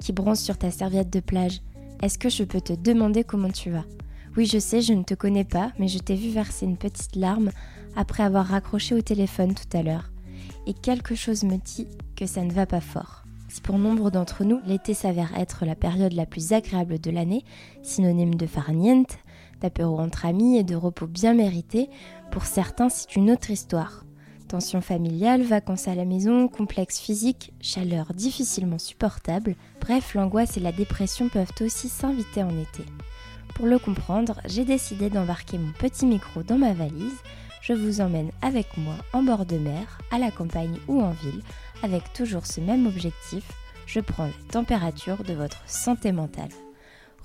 qui bronze sur ta serviette de plage, est-ce que je peux te demander comment tu vas? Oui, je sais, je ne te connais pas, mais je t'ai vu verser une petite larme après avoir raccroché au téléphone tout à l'heure. Et quelque chose me dit que ça ne va pas fort. Si pour nombre d'entre nous, l'été s'avère être la période la plus agréable de l'année, synonyme de farniente, d'apéro entre amis et de repos bien mérité, pour certains c'est une autre histoire. Tension familiale, vacances à la maison, complexe physique, chaleur difficilement supportable, bref, l'angoisse et la dépression peuvent aussi s'inviter en été. Pour le comprendre, j'ai décidé d'embarquer mon petit micro dans ma valise. Je vous emmène avec moi en bord de mer, à la campagne ou en ville, avec toujours ce même objectif, je prends la température de votre santé mentale.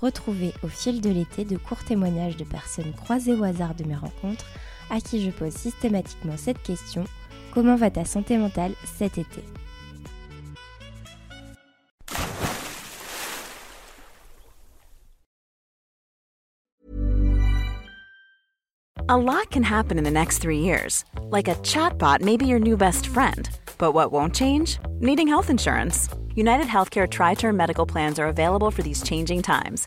Retrouvez au fil de l'été de courts témoignages de personnes croisées au hasard de mes rencontres à qui je pose systématiquement cette question Comment va ta santé mentale cet été A lot can happen in the next three years. Like a chatbot may be your new best friend. But what won't change? Needing health insurance. United Healthcare Tri Term Medical Plans are available for these changing times.